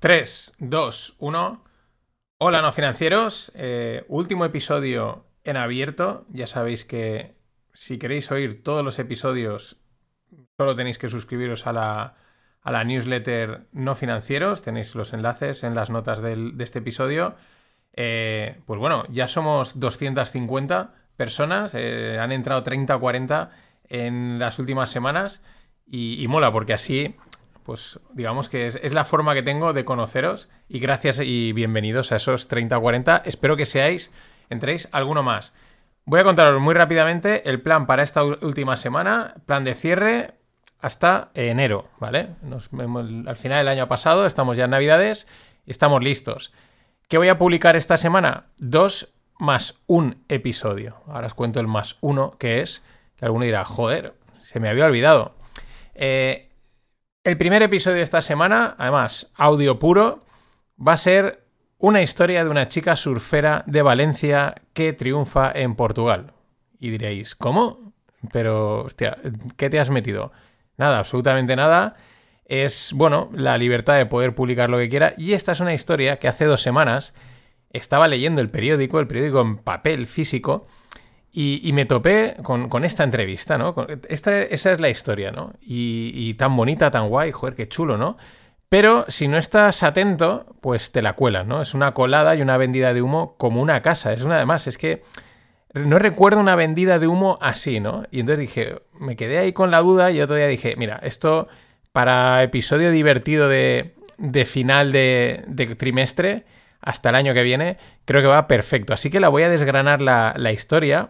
3, 2, 1. Hola, no financieros. Eh, último episodio en abierto. Ya sabéis que si queréis oír todos los episodios, solo tenéis que suscribiros a la, a la newsletter no financieros. Tenéis los enlaces en las notas del- de este episodio. Eh, pues bueno, ya somos 250 personas. eh, han entrado 30 o 40 en las últimas semanas. Y, y mola, porque así pues digamos que es, la forma que tengo de conoceros y gracias y bienvenidos a esos 30 o 40. Espero que seáis, entréis alguno más. Voy a contaros muy rápidamente el plan para esta última semana, plan de cierre hasta enero, ¿vale? Nos vemos al final del año pasado, estamos ya en Navidades estamos listos. ¿Qué voy a publicar esta semana? Dos más un episodio. Ahora os cuento el más uno que es, que alguno dirá, joder, se me había olvidado. Eh, el primer episodio de esta semana, además, audio puro, va a ser una historia de una chica surfera de Valencia que triunfa en Portugal. Y diréis, ¿cómo? Pero, hostia, ¿qué te has metido? Nada, absolutamente nada. Es, bueno, la libertad de poder publicar lo que quiera. Y esta es una historia que hace dos semanas estaba leyendo el periódico, el periódico en papel físico, y, me topé con, esta entrevista, ¿no? Esta, esa es la historia, ¿no? Y, tan bonita, tan guay, joder, qué chulo, ¿no? Pero si no estás atento, pues te la cuelan, ¿no? Es una colada y una vendida de humo como una casa. Es una además, es que no recuerdo una vendida de humo así, ¿no? Y entonces dije, me quedé ahí con la duda y otro día dije, mira, esto para episodio divertido de, de final de, de trimestre hasta el año que viene, creo que va perfecto. Así que la voy a desgranar la, la historia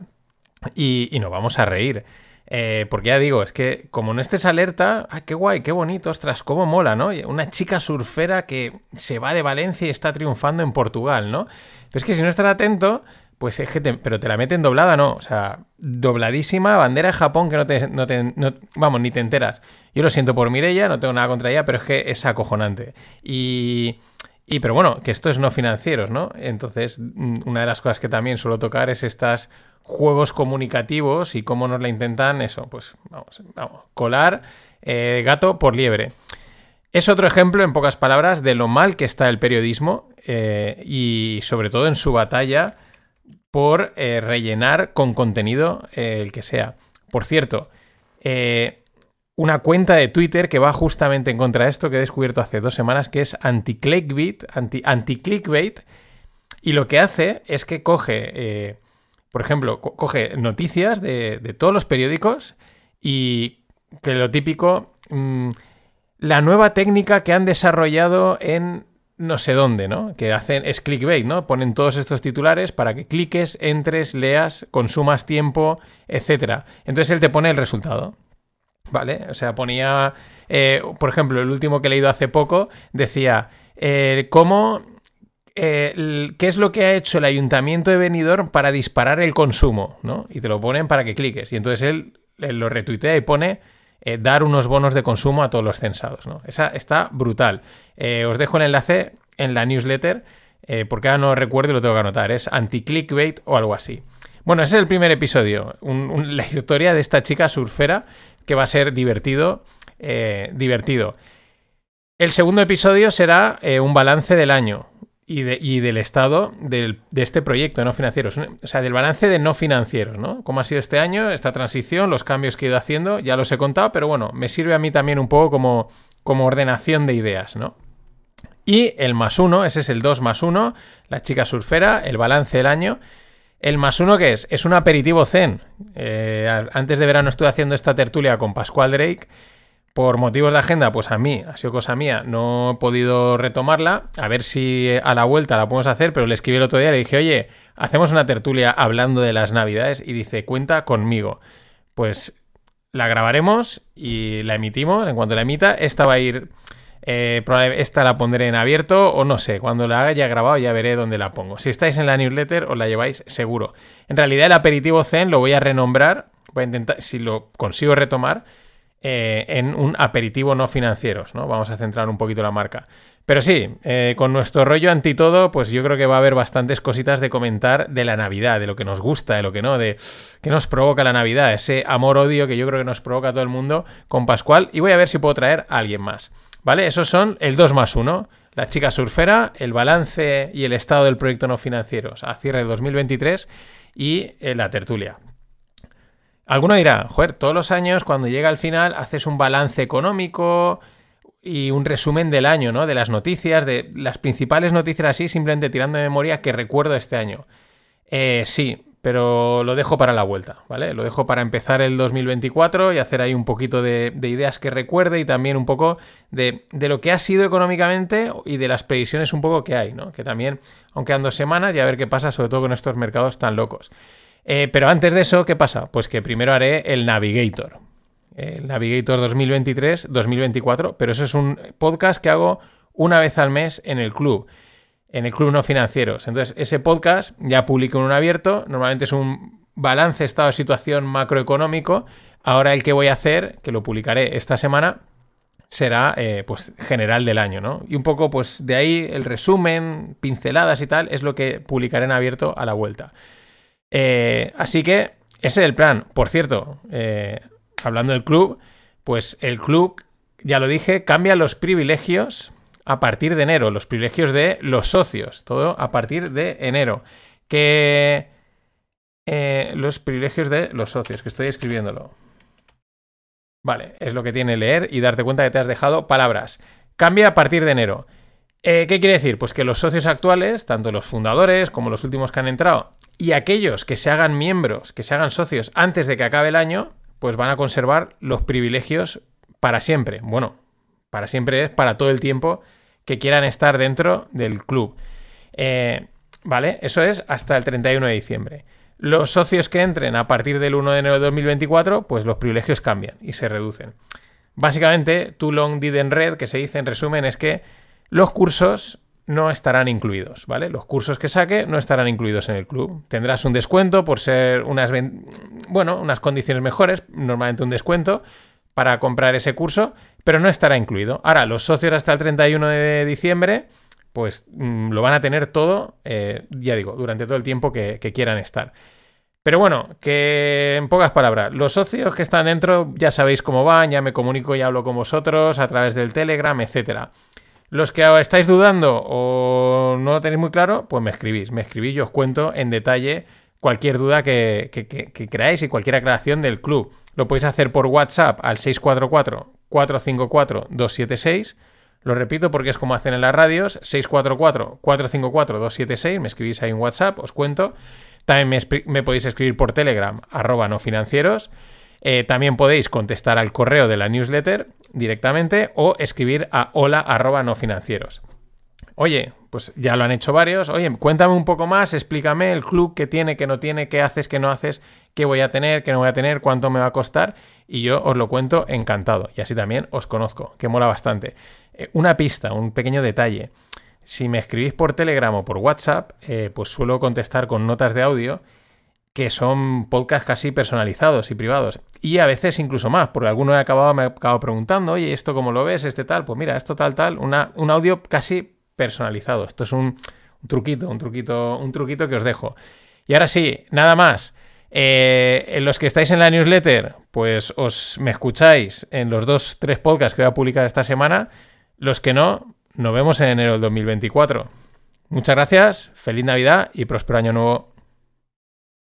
y, y nos vamos a reír. Eh, porque ya digo, es que como no estés alerta, ah, qué guay, qué bonito, ostras, cómo mola, ¿no? Una chica surfera que se va de Valencia y está triunfando en Portugal, ¿no? Pero es que si no estás atento, pues es que te, pero te la meten doblada, ¿no? O sea, dobladísima, bandera de Japón que no te, no te- no- vamos, ni te enteras. Yo lo siento por Mirella, no tengo nada contra ella, pero es que es acojonante. Y, y pero bueno, que esto es no financieros, ¿no? Entonces, mm, una de las cosas que también suelo tocar es estas juegos comunicativos y cómo nos la intentan, eso, pues vamos, vamos, colar eh, gato por liebre. Es otro ejemplo, en pocas palabras, de lo mal que está el periodismo eh, y sobre todo en su batalla por eh, rellenar con contenido el que sea. Por cierto, eh, una cuenta de Twitter que va justamente en contra de esto que he descubierto hace dos semanas, que es anti-clickbait, anti- anti-clickbait, y lo que hace es que coge, eh, por ejemplo, co- coge noticias de, de todos los periódicos y que lo típico, mm, la nueva técnica que han desarrollado en no sé dónde, ¿no? Que hacen, es clickbait, ¿no? Ponen todos estos titulares para que cliques, entres, leas, consumas tiempo, etcétera. Entonces él te pone el resultado. ¿Vale? O sea, ponía, eh, por ejemplo, el último que he leído hace poco decía, eh, ¿cómo, eh, qué es lo que ha hecho el ayuntamiento de Benidorm para disparar el consumo? ¿no? Y te lo ponen para que cliques. Y entonces él, él lo retuitea y pone dar unos bonos de consumo a todos los censados. ¿no? Esa está brutal. Os dejo el enlace en la newsletter, porque ahora no recuerdo y lo tengo que anotar. Es anti-clickbait o algo así. Bueno, ese es el primer episodio. la historia de esta chica surfera que va a ser divertido. eh, divertido. El segundo episodio será eh, un balance del año y, de- del estado de este proyecto no financieros. O sea, del balance de no financieros, ¿no? Cómo ha sido este año, esta transición, los cambios que he ido haciendo, ya los he contado, pero bueno, me sirve a mí también un poco como, como ordenación de ideas, ¿no? Y el más uno, ese es el 2 más uno, la chica surfera, el balance del año. El más uno, ¿qué es? Es un aperitivo zen. Eh, antes de verano estuve haciendo esta tertulia con Pascual Drake. Por motivos de agenda, pues a mí, ha sido cosa mía, no he podido retomarla. A ver si a la vuelta la podemos hacer, pero le escribí el otro día le dije, oye, hacemos una tertulia hablando de las navidades. Y dice, cuenta conmigo. Pues la grabaremos y la emitimos. En cuanto la emita, esta va a ir. Eh, esta la pondré en abierto o no sé. Cuando la haya grabado ya veré dónde la pongo. Si estáis en la newsletter os la lleváis seguro. En realidad el aperitivo Zen lo voy a renombrar. Voy a intentar, si lo consigo retomar, eh, en un aperitivo no financieros, ¿no? Vamos a centrar un poquito la marca. Pero sí, eh, con nuestro rollo anti todo, pues yo creo que va a haber bastantes cositas de comentar de la Navidad, de lo que nos gusta, de lo que no, de qué nos provoca la Navidad, ese amor-odio que yo creo que nos provoca a todo el mundo con Pascual. Y voy a ver si puedo traer a alguien más. ¿Vale? Esos son el 2 más 1, La chica surfera, el balance y el estado del proyecto no financiero a cierre de 2023 y eh, la tertulia. Alguno dirá, joder, todos los años cuando llega al final haces un balance económico y un resumen del año, ¿no? De las noticias, de las principales noticias así, simplemente tirando de memoria que recuerdo este año. Eh, sí, pero lo dejo para la vuelta, ¿vale? Lo dejo para empezar el 2024 y hacer ahí un poquito de, ideas que recuerde y también un poco de, lo que ha sido económicamente y de las previsiones un poco que hay, ¿no? Que también, aunque han dos semanas, y a ver qué pasa, sobre todo con estos mercados tan locos. Eh, pero antes de eso, ¿qué pasa? Pues que primero haré el Navigator. El Navigator 2023-2024, pero eso es un podcast que hago una vez al mes en el club en el Club No Financieros. Entonces, ese podcast ya publico en un abierto, normalmente es un balance, estado de situación macroeconómico. Ahora el que voy a hacer, que lo publicaré esta semana, será eh, pues general del año, ¿no? Y un poco pues de ahí el resumen, pinceladas y tal, es lo que publicaré en abierto a la vuelta. Eh, así que ese es el plan. Por cierto, eh, hablando del club, pues el club, ya lo dije, cambia los privilegios a partir de enero, los privilegios de los socios, todo a partir de enero. Que eh, los privilegios de los socios, que estoy escribiéndolo. Vale, es lo que tiene leer y darte cuenta que te has dejado palabras. Cambia a partir de enero. Eh, ¿Qué quiere decir? Pues que los socios actuales, tanto los fundadores como los últimos que han entrado, y aquellos que se hagan miembros, que se hagan socios antes de que acabe el año, pues van a conservar los privilegios para siempre. Bueno, para siempre es para todo el tiempo que quieran estar dentro del club. Eh, ¿Vale? Eso es hasta el 31 de diciembre. Los socios que entren a partir del 1 de enero de 2024, pues los privilegios cambian y se reducen. Básicamente, too long didn't red, que se dice en resumen, es que los cursos no estarán incluidos, ¿vale? Los cursos que saque no estarán incluidos en el club. Tendrás un descuento por ser unas, bueno, unas condiciones mejores, normalmente un descuento, para comprar ese curso, pero no estará incluido. Ahora, los socios hasta el 31 de diciembre, pues mm, lo van a tener todo, eh, ya digo, durante todo el tiempo que, quieran estar. Pero bueno, que en pocas palabras, los socios que están dentro ya sabéis cómo van, ya me comunico y hablo con vosotros a través del Telegram, etcétera. Los que estáis dudando o no lo tenéis muy claro, pues me escribís, me escribís y os cuento en detalle cualquier duda que, creáis y cualquier aclaración del club. Lo podéis hacer por WhatsApp al 644-454-276. Lo repito porque es como hacen en las radios. 644-454-276. Me escribís ahí en WhatsApp, os cuento. También me, podéis escribir por Telegram, arroba no financieros. Eh, también podéis contestar al correo de la newsletter directamente o escribir a hola arroba no financieros. Oye, pues ya lo han hecho varios. Oye, cuéntame un poco más, explícame el club que tiene, que no tiene, qué haces, qué no haces, qué voy a tener, qué no voy a tener, cuánto me va a costar. Y yo os lo cuento encantado. Y así también os conozco, que mola bastante. Eh, una pista, un pequeño detalle. Si me escribís por Telegram o por WhatsApp, eh, pues suelo contestar con notas de audio que son podcasts casi personalizados y privados. Y a veces incluso más, porque alguno acabado, me ha acabado preguntando, oye, ¿esto cómo lo ves? Este tal, pues mira, esto tal, tal, una, un audio casi personalizado. Esto es un, truquito, un truquito, un truquito que os dejo. Y ahora sí, nada más. Eh, los que estáis en la newsletter, pues os me escucháis en los dos, tres podcasts que voy a publicar esta semana. Los que no, nos vemos en enero del 2024. Muchas gracias, feliz Navidad y próspero año nuevo.